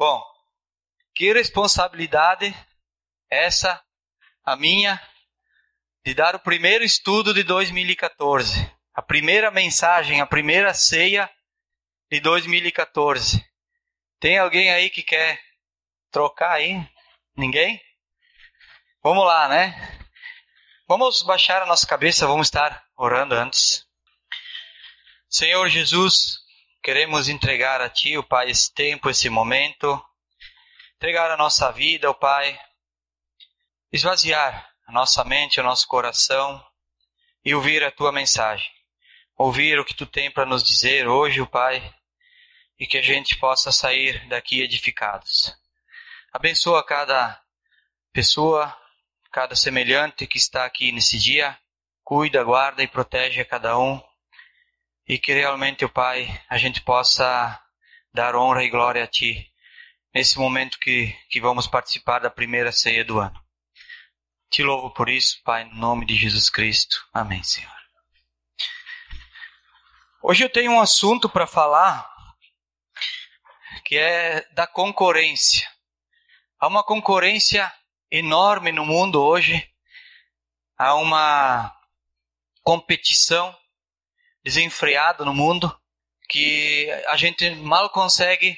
Bom, que responsabilidade essa a minha de dar o primeiro estudo de 2014, a primeira mensagem, a primeira ceia de 2014. Tem alguém aí que quer trocar aí? Ninguém? Vamos lá, né? Vamos baixar a nossa cabeça, vamos estar orando antes. Senhor Jesus, queremos entregar a Ti, o Pai, esse tempo, esse momento, entregar a nossa vida, o Pai, esvaziar a nossa mente, o nosso coração e ouvir a Tua mensagem. Ouvir o que Tu tem para nos dizer hoje, o Pai, e que a gente possa sair daqui edificados. Abençoa cada pessoa, cada semelhante que está aqui nesse dia. Cuida, guarda e protege a cada um. E que realmente, Pai, a gente possa dar honra e glória a Ti nesse momento que, que vamos participar da primeira ceia do ano. Te louvo por isso, Pai, no nome de Jesus Cristo. Amém, Senhor. Hoje eu tenho um assunto para falar que é da concorrência. Há uma concorrência enorme no mundo hoje. Há uma competição desenfreada no mundo que a gente mal consegue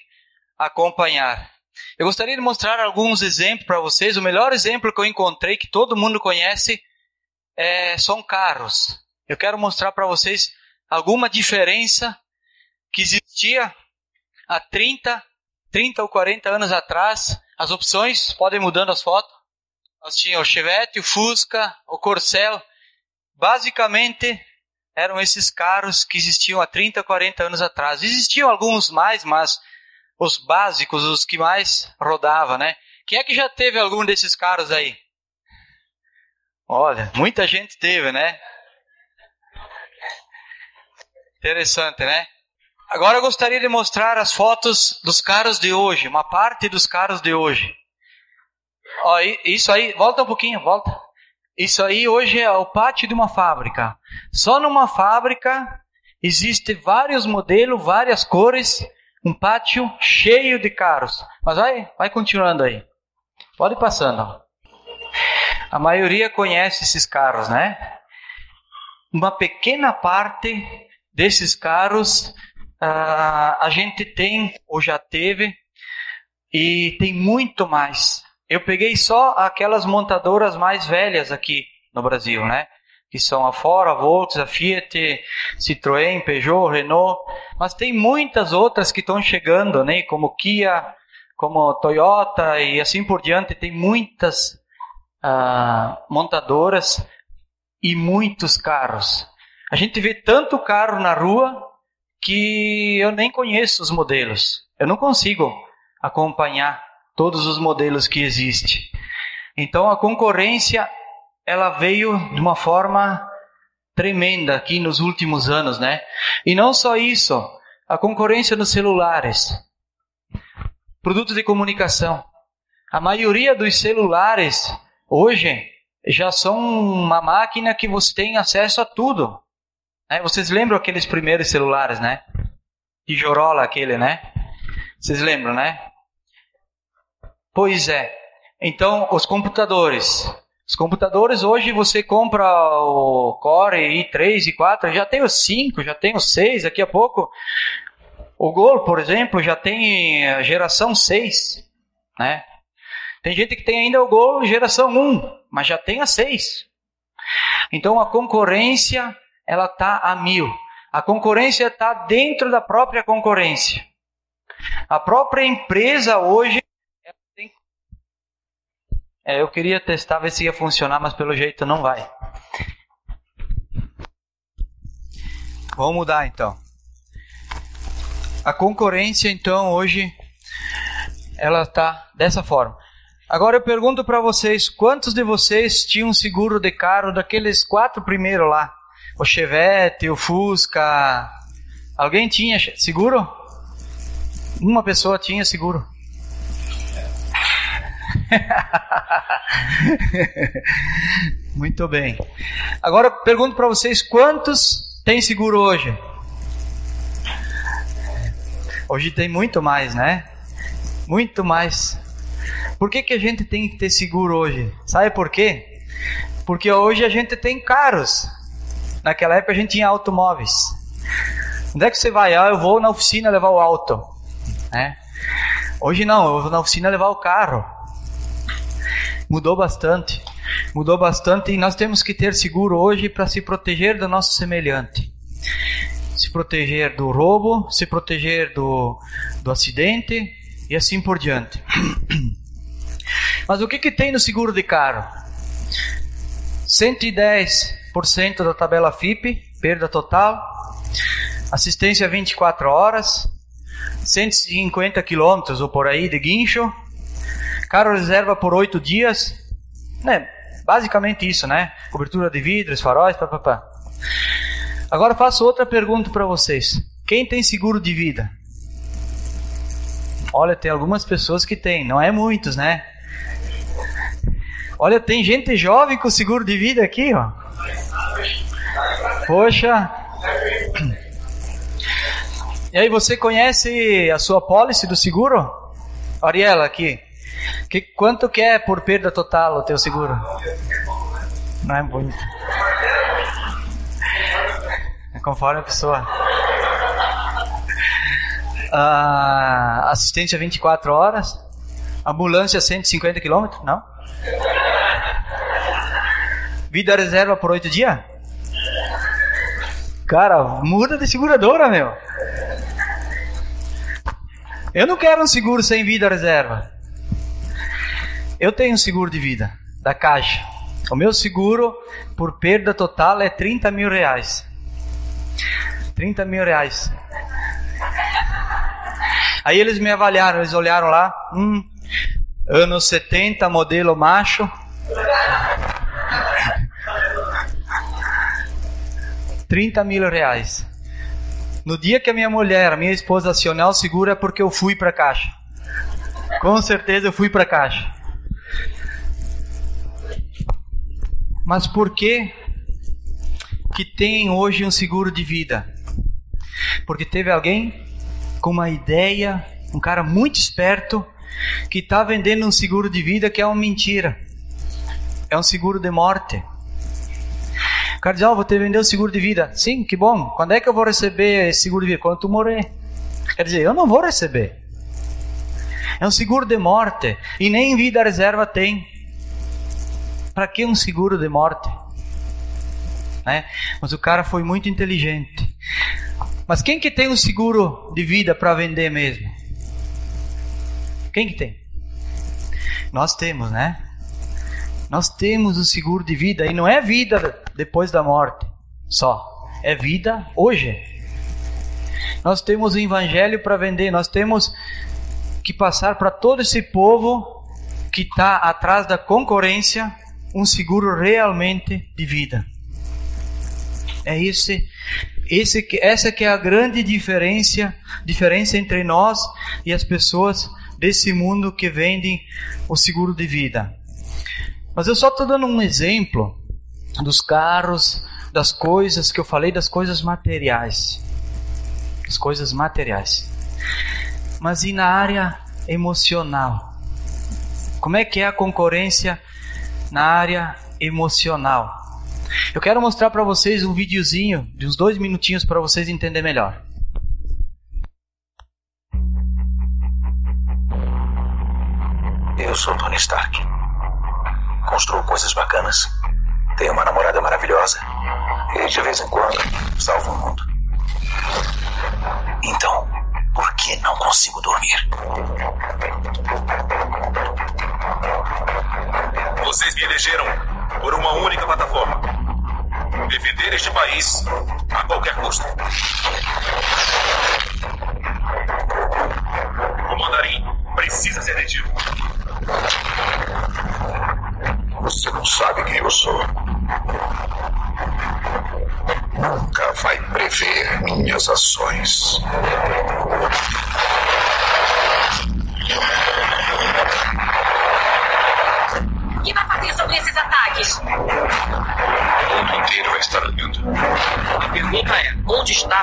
acompanhar. Eu gostaria de mostrar alguns exemplos para vocês. O melhor exemplo que eu encontrei, que todo mundo conhece, é, são carros. Eu quero mostrar para vocês alguma diferença que existia há 30 30 ou 40 anos atrás, as opções podem mudando as fotos. Nós tínhamos o Chevette, o Fusca, o Corcel. Basicamente, eram esses carros que existiam há 30, 40 anos atrás. Existiam alguns mais, mas os básicos, os que mais rodava, né? Quem é que já teve algum desses carros aí? Olha, muita gente teve, né? Interessante, né? Agora eu gostaria de mostrar as fotos dos carros de hoje, uma parte dos carros de hoje. Ó, isso aí, volta um pouquinho, volta. Isso aí hoje é o pátio de uma fábrica. Só numa fábrica existe vários modelos, várias cores, um pátio cheio de carros. Mas vai, vai continuando aí. Pode ir passando. A maioria conhece esses carros, né? Uma pequena parte desses carros uh, a gente tem ou já teve e tem muito mais. Eu peguei só aquelas montadoras mais velhas aqui no Brasil, né? Que são a Ford, a Volks, a Fiat, Citroën, Peugeot, Renault, mas tem muitas outras que estão chegando, né? Como Kia, como Toyota e assim por diante. Tem muitas uh, montadoras e muitos carros. A gente vê tanto carro na rua que eu nem conheço os modelos. Eu não consigo acompanhar todos os modelos que existem. Então a concorrência ela veio de uma forma tremenda aqui nos últimos anos, né? E não só isso, a concorrência nos celulares, produtos de comunicação. A maioria dos celulares hoje já são uma máquina que você tem acesso a tudo. É, vocês lembram aqueles primeiros celulares, né? Tijorola aquele, né? Vocês lembram, né? Pois é. Então, os computadores. Os computadores hoje você compra o Core i3 e 4, já tem os 5, já tem os 6, daqui a pouco. O Gol, por exemplo, já tem a geração 6, né? Tem gente que tem ainda o Gol geração 1, mas já tem a 6. Então a concorrência ela está a mil. A concorrência está dentro da própria concorrência. A própria empresa hoje. É, eu queria testar ver se ia funcionar, mas pelo jeito não vai. Vamos mudar então. A concorrência então hoje ela está dessa forma. Agora eu pergunto para vocês, quantos de vocês tinham seguro de carro daqueles quatro primeiros lá? o Chevette, o Fusca. Alguém tinha seguro? Uma pessoa tinha seguro. Muito bem. Agora pergunto para vocês quantos tem seguro hoje? Hoje tem muito mais, né? Muito mais. Por que, que a gente tem que ter seguro hoje? Sabe por quê? Porque hoje a gente tem carros. Naquela época a gente tinha automóveis. Onde é que você vai? Ah, eu vou na oficina levar o auto. É. Hoje não, eu vou na oficina levar o carro. Mudou bastante. Mudou bastante e nós temos que ter seguro hoje para se proteger do nosso semelhante. Se proteger do roubo, se proteger do, do acidente e assim por diante. Mas o que, que tem no seguro de carro? 110% da tabela FIP, perda total, assistência 24 horas, 150 quilômetros ou por aí de guincho, carro reserva por 8 dias, né? Basicamente isso, né? Cobertura de vidros, faróis, papapá. Agora faço outra pergunta para vocês. Quem tem seguro de vida? Olha, tem algumas pessoas que têm, não é muitos, né? Olha, tem gente jovem com seguro de vida aqui, ó. Poxa. E aí, você conhece a sua pólice do seguro? Ariela, aqui. Que, quanto que é por perda total o teu seguro? Não é muito. É conforme a pessoa. Ah, assistência 24 horas. Ambulância 150 km? Não? Vida reserva por 8 dias? Cara, muda de seguradora, meu. Eu não quero um seguro sem vida reserva. Eu tenho um seguro de vida da Caixa. O meu seguro por perda total é 30 mil reais. 30 mil reais. Aí eles me avaliaram, eles olharam lá, hum, anos 70, modelo macho. Trinta mil reais. No dia que a minha mulher, a minha esposa acionar o seguro é porque eu fui para a caixa. Com certeza eu fui para a caixa. Mas por que que tem hoje um seguro de vida? Porque teve alguém com uma ideia, um cara muito esperto, que está vendendo um seguro de vida que é uma mentira. É um seguro de morte. O cara diz, oh, vou ter vender o seguro de vida. Sim, que bom. Quando é que eu vou receber esse seguro de vida? Quando tu morrer. Quer dizer, eu não vou receber. É um seguro de morte. E nem vida reserva tem. Para que um seguro de morte? Né? Mas o cara foi muito inteligente. Mas quem que tem um seguro de vida para vender mesmo? Quem que tem? Nós temos, né? Nós temos o seguro de vida e não é vida depois da morte só, é vida hoje. Nós temos o evangelho para vender, nós temos que passar para todo esse povo que está atrás da concorrência um seguro realmente de vida. É esse, esse essa que é a grande diferença, diferença entre nós e as pessoas desse mundo que vendem o seguro de vida. Mas eu só estou dando um exemplo dos carros, das coisas que eu falei, das coisas materiais. As coisas materiais. Mas e na área emocional? Como é que é a concorrência na área emocional. Eu quero mostrar para vocês um videozinho de uns dois minutinhos para vocês entenderem melhor. Eu sou Tony Stark. Construo coisas bacanas. Tenho uma namorada maravilhosa. E de vez em quando salvo o mundo. Então, por que não consigo dormir? Defender este país a qualquer custo. O mandarim precisa ser detido. Você não sabe quem eu sou. Nunca vai prever minhas ações.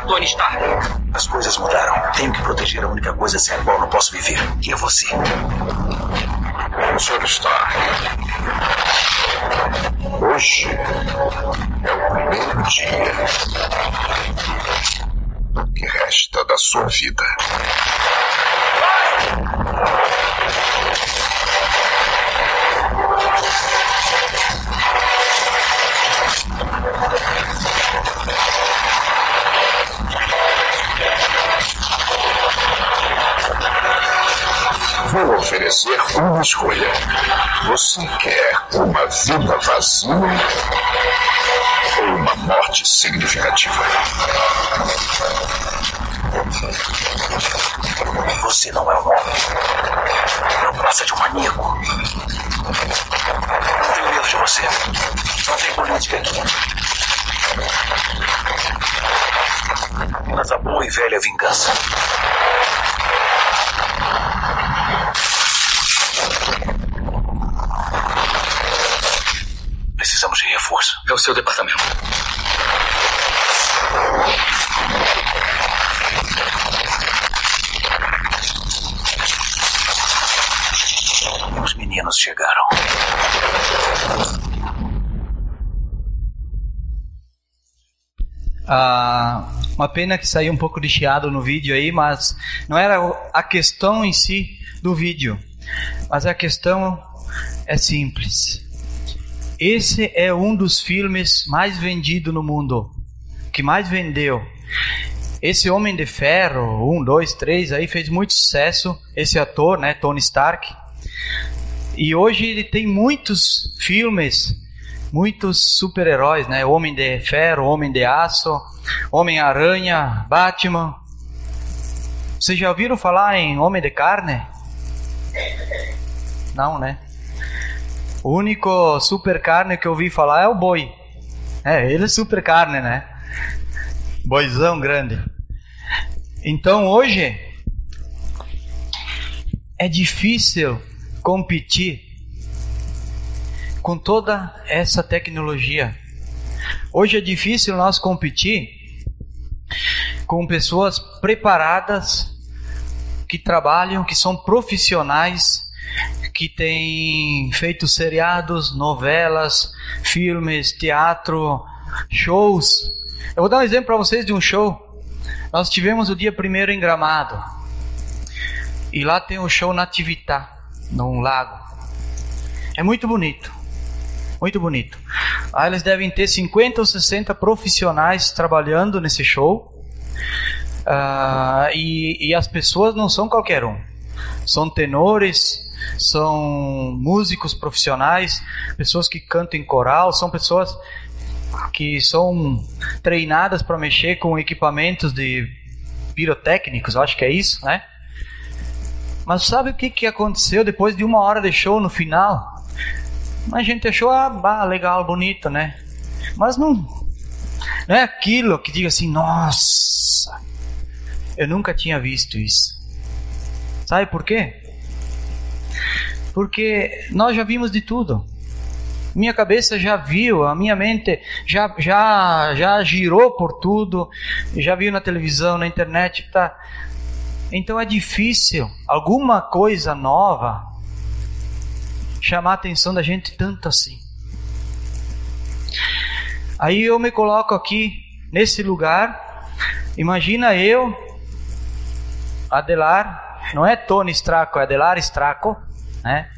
Tony Stark? As coisas mudaram. Tenho que proteger a única coisa sem a qual não posso viver, que é você. Sr. Stark. Hoje é o primeiro dia que resta da sua vida. Vou oferecer uma escolha. Você quer uma vida vazia ou uma morte significativa? Você não é um homem. Não passa de um maníaco. Não tenho medo de você. Não tem política aqui. Apenas a boa e velha vingança. Precisamos de seu departamento. Os meninos chegaram. Ah, uma pena que saiu um pouco de chiado no vídeo aí, mas não era a questão em si do vídeo, mas a questão é simples. Esse é um dos filmes mais vendidos no mundo, que mais vendeu. Esse Homem de Ferro, um, dois, três, aí fez muito sucesso. Esse ator, né, Tony Stark. E hoje ele tem muitos filmes, muitos super-heróis, né? Homem de Ferro, Homem de Aço, Homem-Aranha, Batman. Vocês já ouviram falar em Homem de Carne? Não, né? O único super carne que eu ouvi falar é o boi. É, ele é super carne, né? Boizão grande. Então hoje é difícil competir com toda essa tecnologia. Hoje é difícil nós competir com pessoas preparadas que trabalham, que são profissionais, que têm feito seriados, novelas, filmes, teatro, shows. Eu vou dar um exemplo para vocês de um show. Nós tivemos o dia primeiro em Gramado. E lá tem o show Nativitá, num lago. É muito bonito. Muito bonito. Lá eles devem ter 50 ou 60 profissionais trabalhando nesse show. Uh, e, e as pessoas não são qualquer um. São tenores, são músicos profissionais, pessoas que cantam em coral, são pessoas que são treinadas para mexer com equipamentos de pirotécnicos, acho que é isso, né? Mas sabe o que, que aconteceu depois de uma hora de show no final? A gente achou, ah, bah, legal, bonito, né? Mas não, não é aquilo que diga assim, nossa, eu nunca tinha visto isso. Sabe por quê? Porque nós já vimos de tudo. Minha cabeça já viu, a minha mente já, já, já girou por tudo, já viu na televisão, na internet, tá. Então é difícil alguma coisa nova chamar a atenção da gente tanto assim. Aí eu me coloco aqui nesse lugar. Imagina eu, Adelar, não é Tony Straco, é Adelar Straco, né?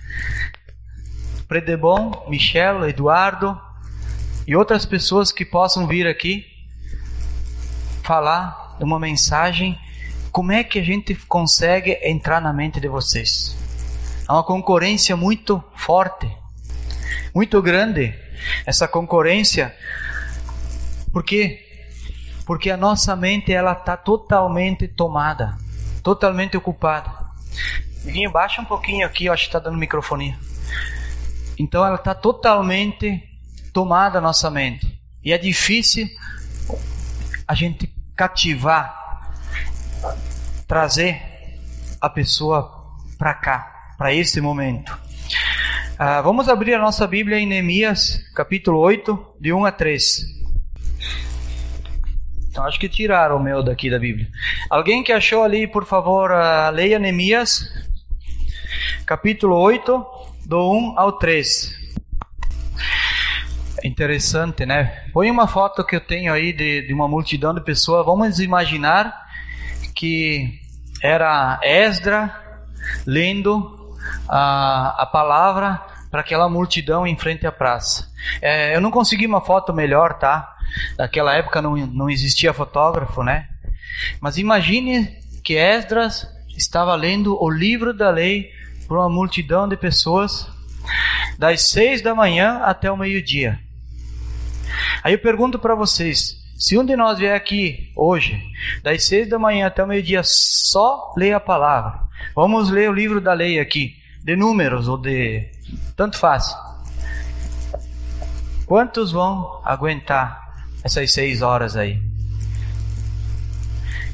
Predebon, Michel, Eduardo e outras pessoas que possam vir aqui falar uma mensagem. Como é que a gente consegue entrar na mente de vocês? Há uma concorrência muito forte, muito grande. Essa concorrência, por quê? Porque a nossa mente ela está totalmente tomada, totalmente ocupada. Vinha baixa um pouquinho aqui, eu acho que está dando microfonia. Então ela está totalmente tomada a nossa mente. E é difícil a gente cativar, trazer a pessoa para cá, para esse momento. Ah, vamos abrir a nossa Bíblia em Neemias, capítulo 8, de 1 a 3. Então acho que tiraram o meu daqui da Bíblia. Alguém que achou ali, por favor, a leia Neemias, capítulo 8, do 1 ao 3. É interessante, né? Põe uma foto que eu tenho aí de, de uma multidão de pessoas. Vamos imaginar que era Esdra lendo a, a palavra para aquela multidão em frente à praça. É, eu não consegui uma foto melhor, tá? Naquela época não, não existia fotógrafo, né? Mas imagine que Esdras estava lendo o livro da lei para uma multidão de pessoas das seis da manhã até o meio-dia. Aí eu pergunto para vocês: se um de nós vier aqui hoje, das seis da manhã até o meio-dia, só ler a palavra, vamos ler o livro da lei aqui, de números ou de. tanto faz. Quantos vão aguentar essas seis horas aí?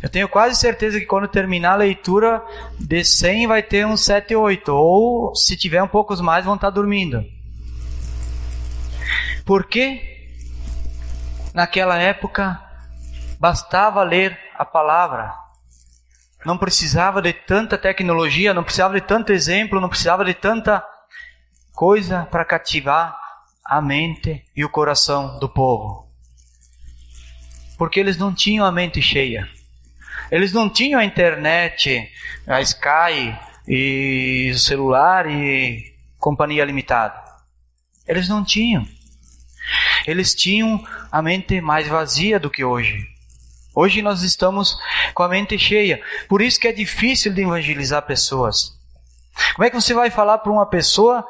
Eu tenho quase certeza que quando terminar a leitura de 100 vai ter uns 7, 8. Ou se tiver um poucos mais, vão estar dormindo. Por que naquela época bastava ler a palavra? Não precisava de tanta tecnologia, não precisava de tanto exemplo, não precisava de tanta coisa para cativar a mente e o coração do povo. Porque eles não tinham a mente cheia. Eles não tinham a internet, a Sky e o celular e companhia limitada. Eles não tinham. Eles tinham a mente mais vazia do que hoje. Hoje nós estamos com a mente cheia. Por isso que é difícil de evangelizar pessoas. Como é que você vai falar para uma pessoa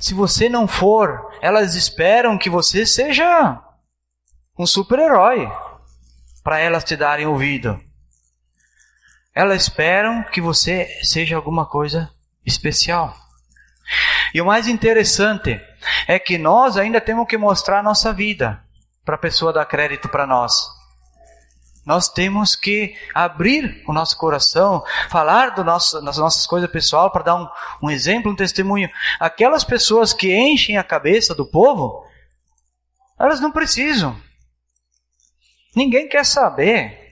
se você não for? Elas esperam que você seja um super-herói para elas te darem ouvido. Elas esperam que você seja alguma coisa especial. E o mais interessante é que nós ainda temos que mostrar a nossa vida para a pessoa dar crédito para nós. Nós temos que abrir o nosso coração, falar do nosso, das nossas coisas pessoais para dar um, um exemplo, um testemunho. Aquelas pessoas que enchem a cabeça do povo, elas não precisam. Ninguém quer saber.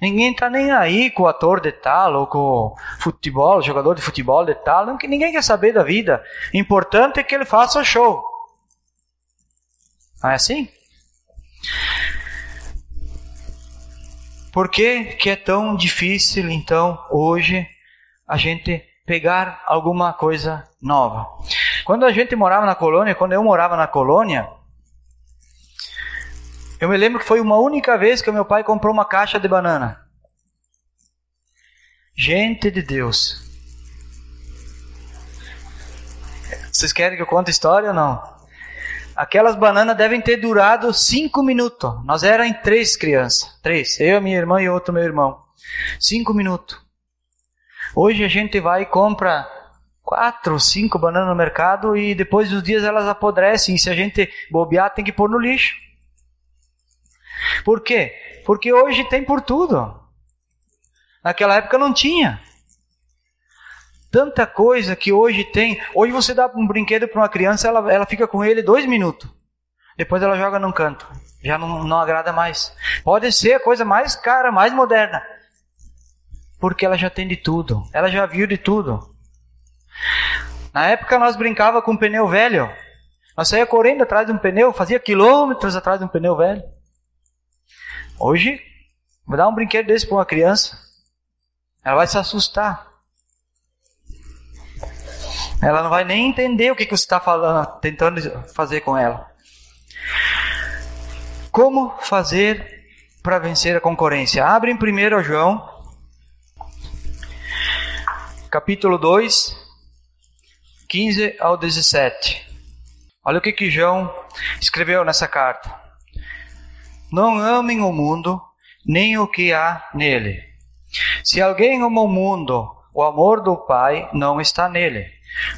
Ninguém está nem aí com o ator de tal ou com o futebol, jogador de futebol de tal. Ninguém quer saber da vida. O importante é que ele faça show. Não é assim? Por que, que é tão difícil, então, hoje, a gente pegar alguma coisa nova? Quando a gente morava na colônia, quando eu morava na colônia, eu me lembro que foi uma única vez que meu pai comprou uma caixa de banana. Gente de Deus. Vocês querem que eu conte a história ou não? Aquelas bananas devem ter durado cinco minutos. Nós em três crianças. Três. Eu, minha irmã e outro meu irmão. Cinco minutos. Hoje a gente vai e compra quatro, cinco bananas no mercado e depois dos dias elas apodrecem. E se a gente bobear, tem que pôr no lixo. Por quê? Porque hoje tem por tudo. Naquela época não tinha. Tanta coisa que hoje tem. Hoje você dá um brinquedo para uma criança, ela, ela fica com ele dois minutos. Depois ela joga num canto. Já não, não agrada mais. Pode ser a coisa mais cara, mais moderna. Porque ela já tem de tudo. Ela já viu de tudo. Na época nós brincava com um pneu velho. Nós saía correndo atrás de um pneu, fazia quilômetros atrás de um pneu velho. Hoje, vou dar um brinquedo desse para uma criança, ela vai se assustar. Ela não vai nem entender o que, que você está falando, tentando fazer com ela. Como fazer para vencer a concorrência? Abre em 1 João, capítulo 2, 15 ao 17. Olha o que, que João escreveu nessa carta. Não amem o mundo, nem o que há nele. Se alguém ama o mundo, o amor do Pai não está nele.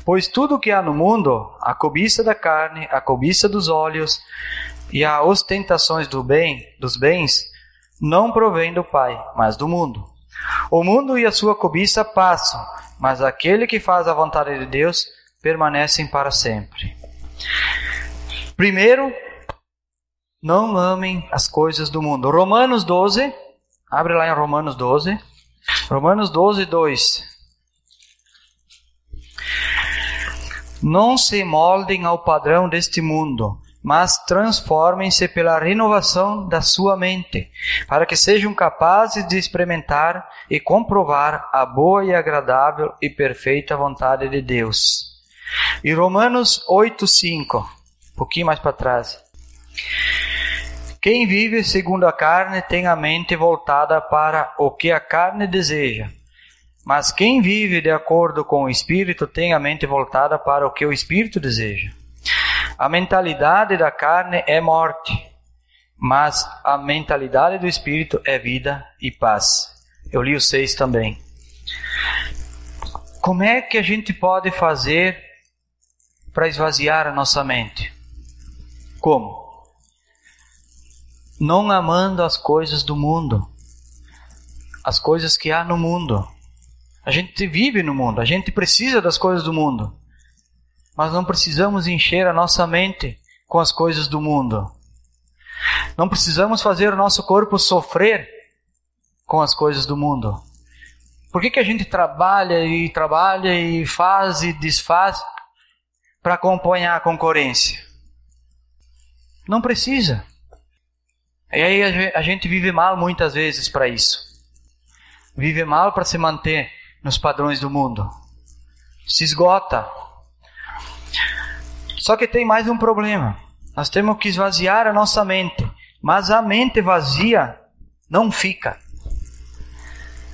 Pois tudo o que há no mundo, a cobiça da carne, a cobiça dos olhos e as ostentações do bem, dos bens, não provém do Pai, mas do mundo. O mundo e a sua cobiça passam, mas aquele que faz a vontade de Deus permanecem para sempre. Primeiro, não amem as coisas do mundo. Romanos 12, abre lá em Romanos 12. Romanos 12, 2. Não se moldem ao padrão deste mundo, mas transformem-se pela renovação da sua mente, para que sejam capazes de experimentar e comprovar a boa e agradável e perfeita vontade de Deus. E Romanos 8, 5, um pouquinho mais para trás. Quem vive segundo a carne tem a mente voltada para o que a carne deseja. Mas quem vive de acordo com o Espírito tem a mente voltada para o que o Espírito deseja. A mentalidade da carne é morte, mas a mentalidade do Espírito é vida e paz. Eu li o 6 também. Como é que a gente pode fazer para esvaziar a nossa mente? Como? Não amando as coisas do mundo, as coisas que há no mundo. A gente vive no mundo, a gente precisa das coisas do mundo. Mas não precisamos encher a nossa mente com as coisas do mundo. Não precisamos fazer o nosso corpo sofrer com as coisas do mundo. Por que, que a gente trabalha e trabalha e faz e desfaz para acompanhar a concorrência? Não precisa. E aí a gente vive mal muitas vezes para isso. Vive mal para se manter nos padrões do mundo. Se esgota. Só que tem mais um problema. Nós temos que esvaziar a nossa mente. Mas a mente vazia não fica.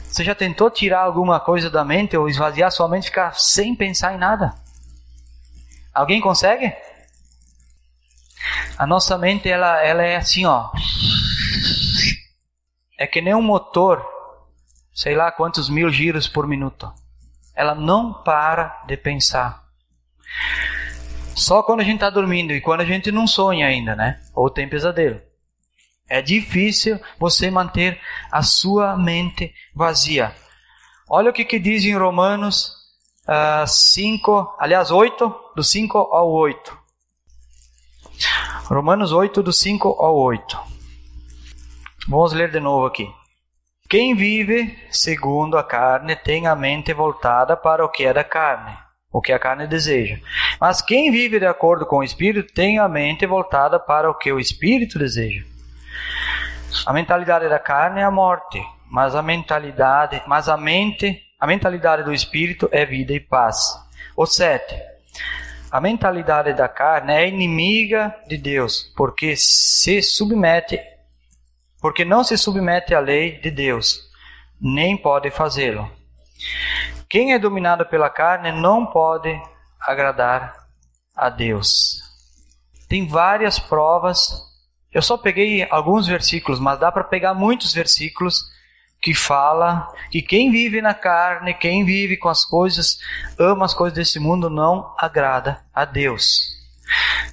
Você já tentou tirar alguma coisa da mente ou esvaziar sua mente ficar sem pensar em nada? Alguém consegue? A nossa mente ela, ela é assim, ó. É que nem um motor sei lá quantos mil giros por minuto. Ela não para de pensar. Só quando a gente está dormindo e quando a gente não sonha ainda, né? Ou tem pesadelo. É difícil você manter a sua mente vazia. Olha o que, que diz em Romanos uh, ah, 5, aliás 8, do 5 ao 8. Romanos 8, do 5 ao 8. Vamos ler de novo aqui. Quem vive segundo a carne tem a mente voltada para o que é da carne, o que a carne deseja. Mas quem vive de acordo com o Espírito tem a mente voltada para o que o Espírito deseja. A mentalidade da carne é a morte, mas a mentalidade, mas a mente, a mentalidade do Espírito é vida e paz. O 7. A mentalidade da carne é inimiga de Deus, porque se submete porque não se submete à lei de Deus, nem pode fazê-lo. Quem é dominado pela carne não pode agradar a Deus. Tem várias provas. Eu só peguei alguns versículos, mas dá para pegar muitos versículos que fala que quem vive na carne, quem vive com as coisas, ama as coisas desse mundo, não agrada a Deus.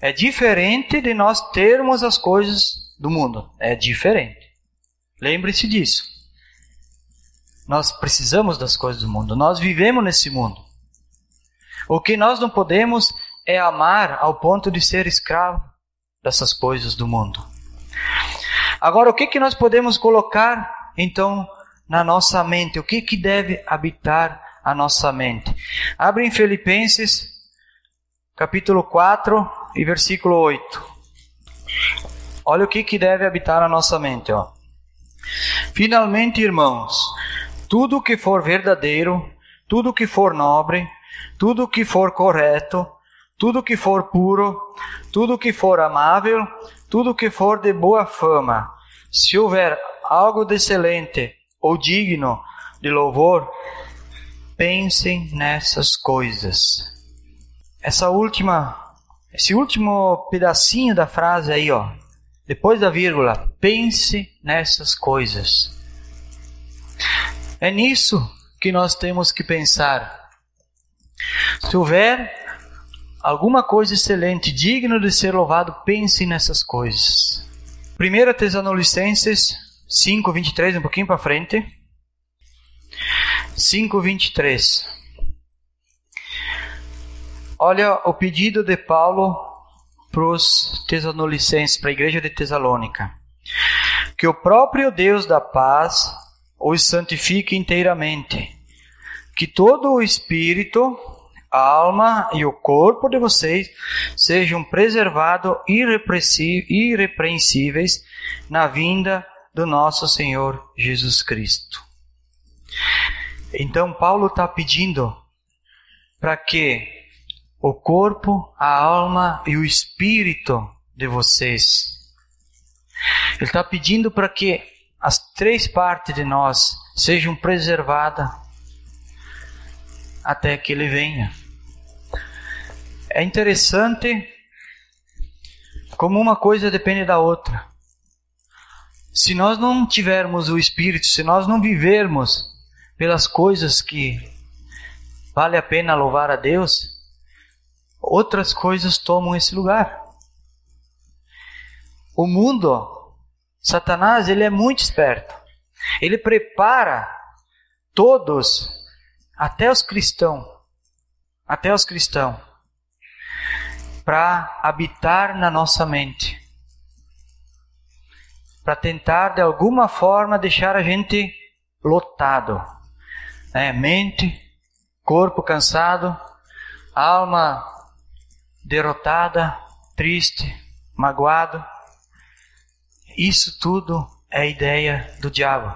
É diferente de nós termos as coisas do mundo. É diferente. Lembre-se disso. Nós precisamos das coisas do mundo. Nós vivemos nesse mundo. O que nós não podemos é amar ao ponto de ser escravo dessas coisas do mundo. Agora, o que, que nós podemos colocar, então, na nossa mente? O que, que deve habitar a nossa mente? Abre em Filipenses, capítulo 4 e versículo 8. Olha o que, que deve habitar a nossa mente. Ó. Finalmente, irmãos, tudo que for verdadeiro, tudo que for nobre, tudo que for correto, tudo que for puro, tudo que for amável, tudo que for de boa fama, se houver algo de excelente ou digno de louvor, pensem nessas coisas. Essa última, esse último pedacinho da frase aí, ó, depois da vírgula, pense nessas coisas. É nisso que nós temos que pensar. Se houver alguma coisa excelente, digno de ser louvado, pense nessas coisas. 1 Tesalonicenses 5, 23, um pouquinho para frente. 5, 23. Olha o pedido de Paulo para os tesalonicenses, para a igreja de Tesalônica. Que o próprio Deus da paz os santifique inteiramente. Que todo o espírito, a alma e o corpo de vocês sejam preservados irrepreensíveis na vinda do nosso Senhor Jesus Cristo. Então, Paulo está pedindo para que o corpo, a alma e o espírito de vocês. Ele está pedindo para que as três partes de nós sejam preservadas até que ele venha. É interessante como uma coisa depende da outra. Se nós não tivermos o Espírito, se nós não vivermos pelas coisas que vale a pena louvar a Deus, outras coisas tomam esse lugar. O mundo, Satanás, ele é muito esperto. Ele prepara todos, até os cristãos, até os cristãos, para habitar na nossa mente. Para tentar de alguma forma deixar a gente lotado. Né? Mente, corpo cansado, alma derrotada, triste, magoado. Isso tudo é ideia do diabo.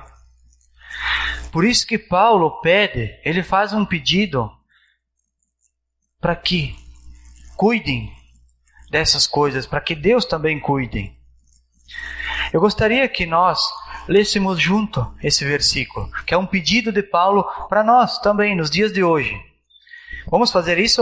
Por isso que Paulo pede, ele faz um pedido para que cuidem dessas coisas, para que Deus também cuide. Eu gostaria que nós lêssemos junto esse versículo, que é um pedido de Paulo para nós também nos dias de hoje. Vamos fazer isso?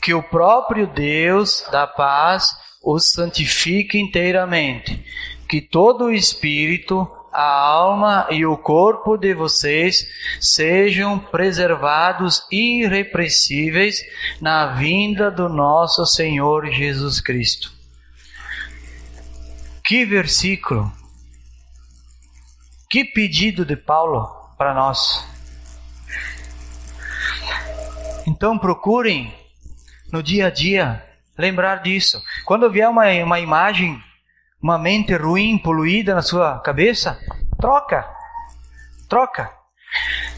Que o próprio Deus da paz os santifique inteiramente, que todo o espírito, a alma e o corpo de vocês sejam preservados irrepreensíveis na vinda do nosso Senhor Jesus Cristo. Que versículo! Que pedido de Paulo para nós! Então procurem no dia a dia lembrar disso. Quando vier uma, uma imagem, uma mente ruim, poluída na sua cabeça, troca. Troca.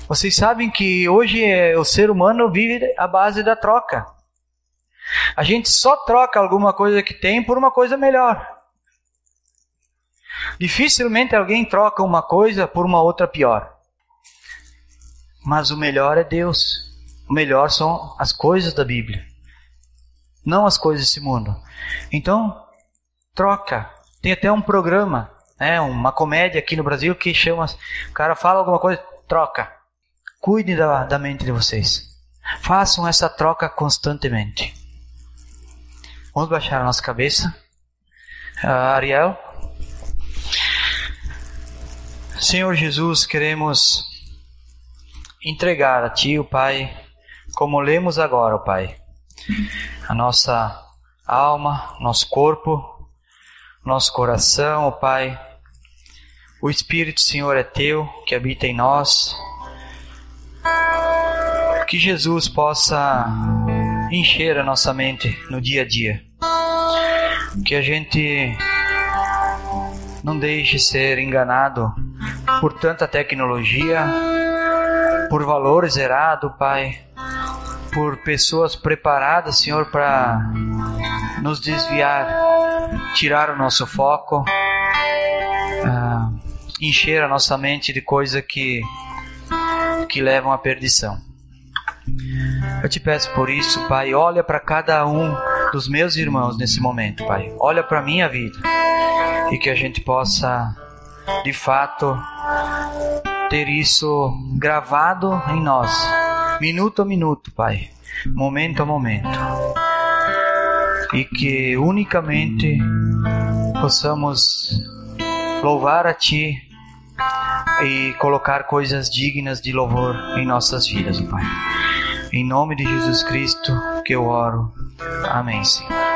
Vocês sabem que hoje é, o ser humano vive à base da troca. A gente só troca alguma coisa que tem por uma coisa melhor. Dificilmente alguém troca uma coisa por uma outra pior. Mas o melhor é Deus. O melhor são as coisas da Bíblia não as coisas desse mundo. Então, troca. Tem até um programa, né, uma comédia aqui no Brasil que chama, o cara fala alguma coisa, troca. Cuide da, da mente de vocês. Façam essa troca constantemente. Vamos baixar a nossa cabeça. Uh, Ariel. Senhor Jesus, queremos entregar a Ti, o Pai, como lemos agora, o Pai a nossa alma, nosso corpo, nosso coração, oh Pai. O Espírito, Senhor, é teu, que habita em nós. Que Jesus possa encher a nossa mente no dia a dia. Que a gente não deixe ser enganado por tanta tecnologia, por valores erados, Pai por pessoas preparadas, Senhor, para nos desviar, tirar o nosso foco, uh, encher a nossa mente de coisas que, que levam à perdição. Eu te peço por isso, Pai, olha para cada um dos meus irmãos nesse momento, Pai. Olha para minha vida e que a gente possa, de fato, ter isso gravado em nós minuto a minuto, Pai, momento a momento. E que unicamente possamos louvar a Ti e colocar coisas dignas de louvor em nossas vidas, Pai. Em nome de Jesus Cristo que eu oro. Amém, Senhor.